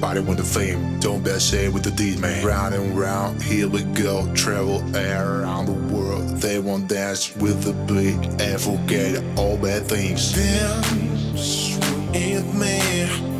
Body with the fame, don't best shade with the deed, man. Round and round, here we go. Travel around the world, they won't dance with the beat and forget all bad things. Dance with me.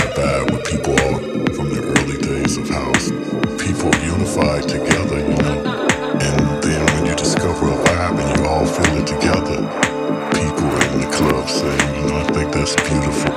that bad what people are from the early days of house. People unified together, you know. And then when you discover a vibe and you all feel it together, people in the club saying, you know, I think that's beautiful.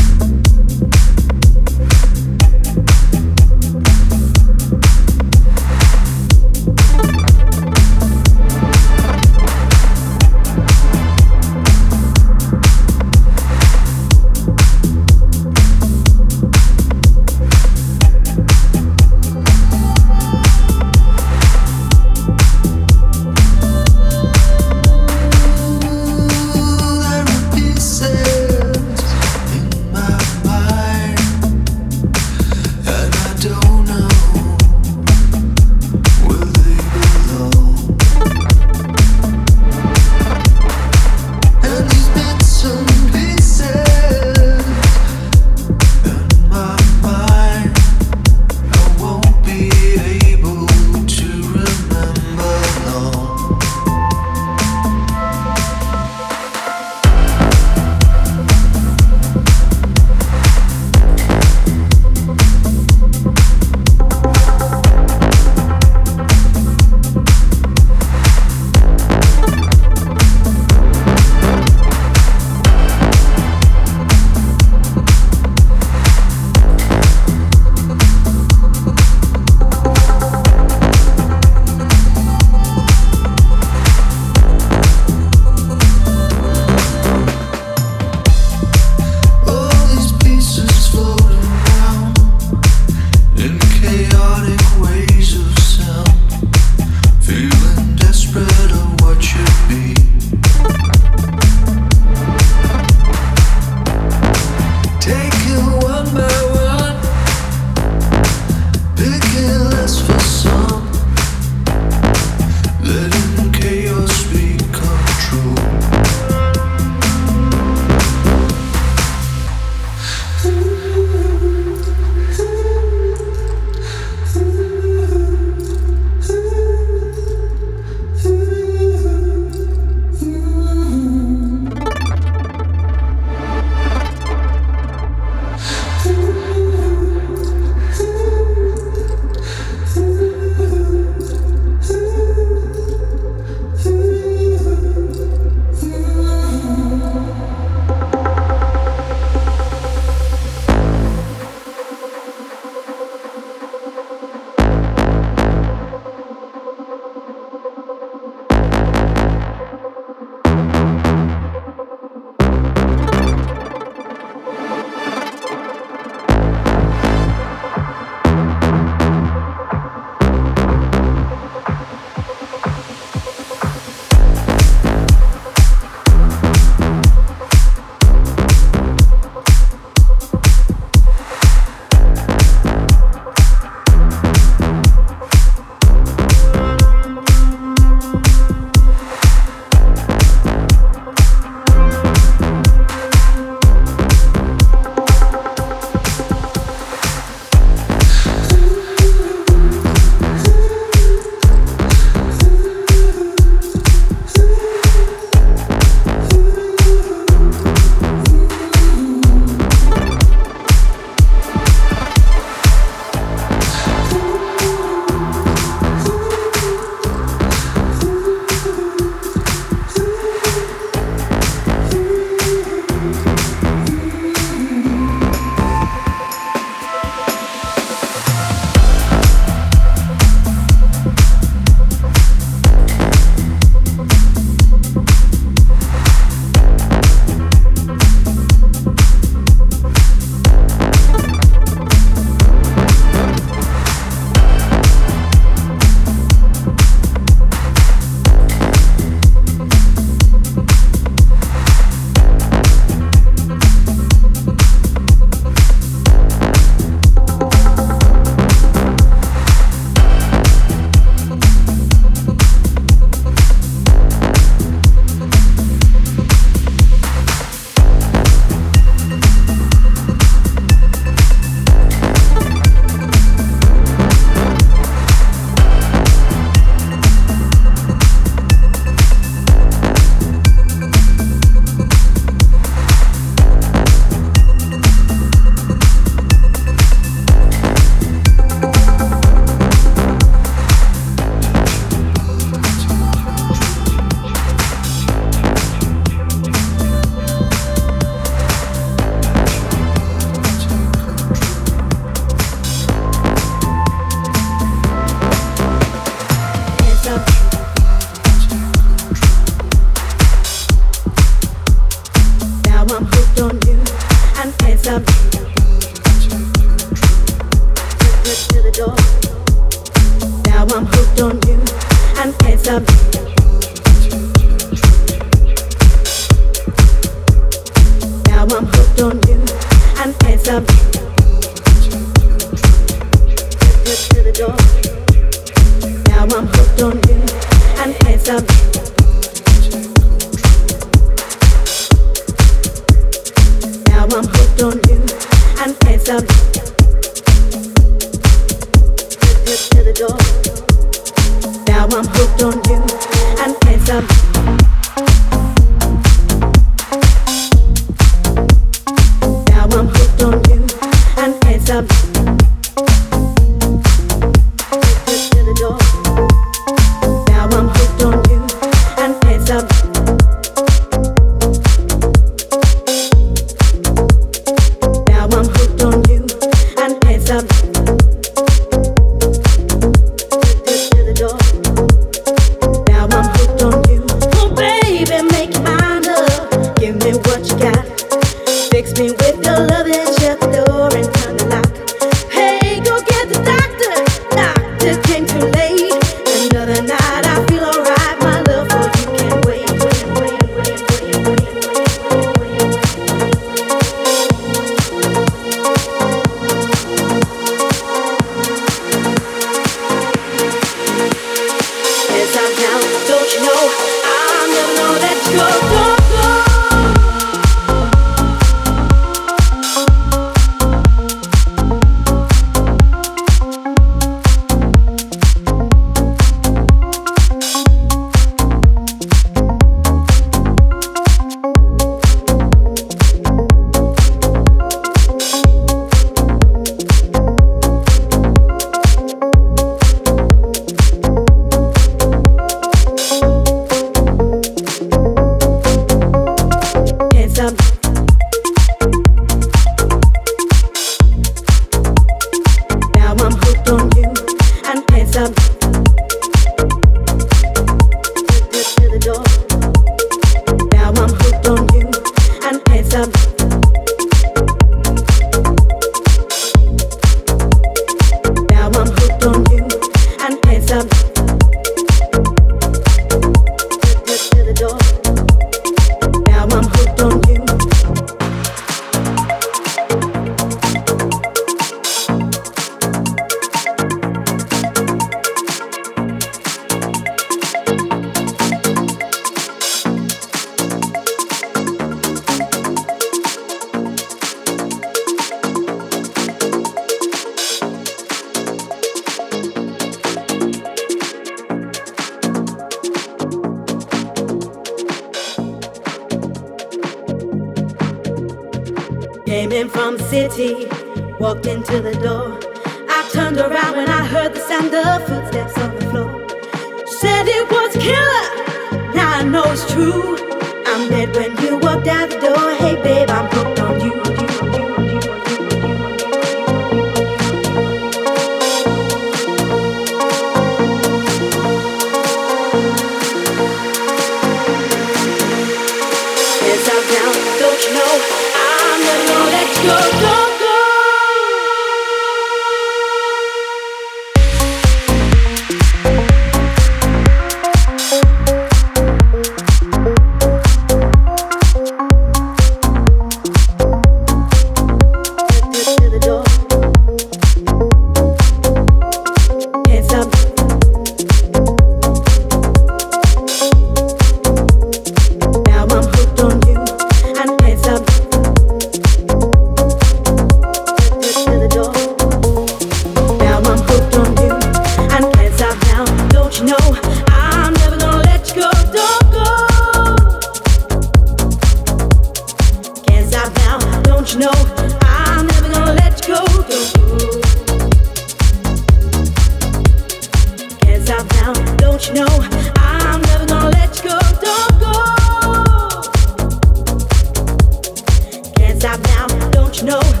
no.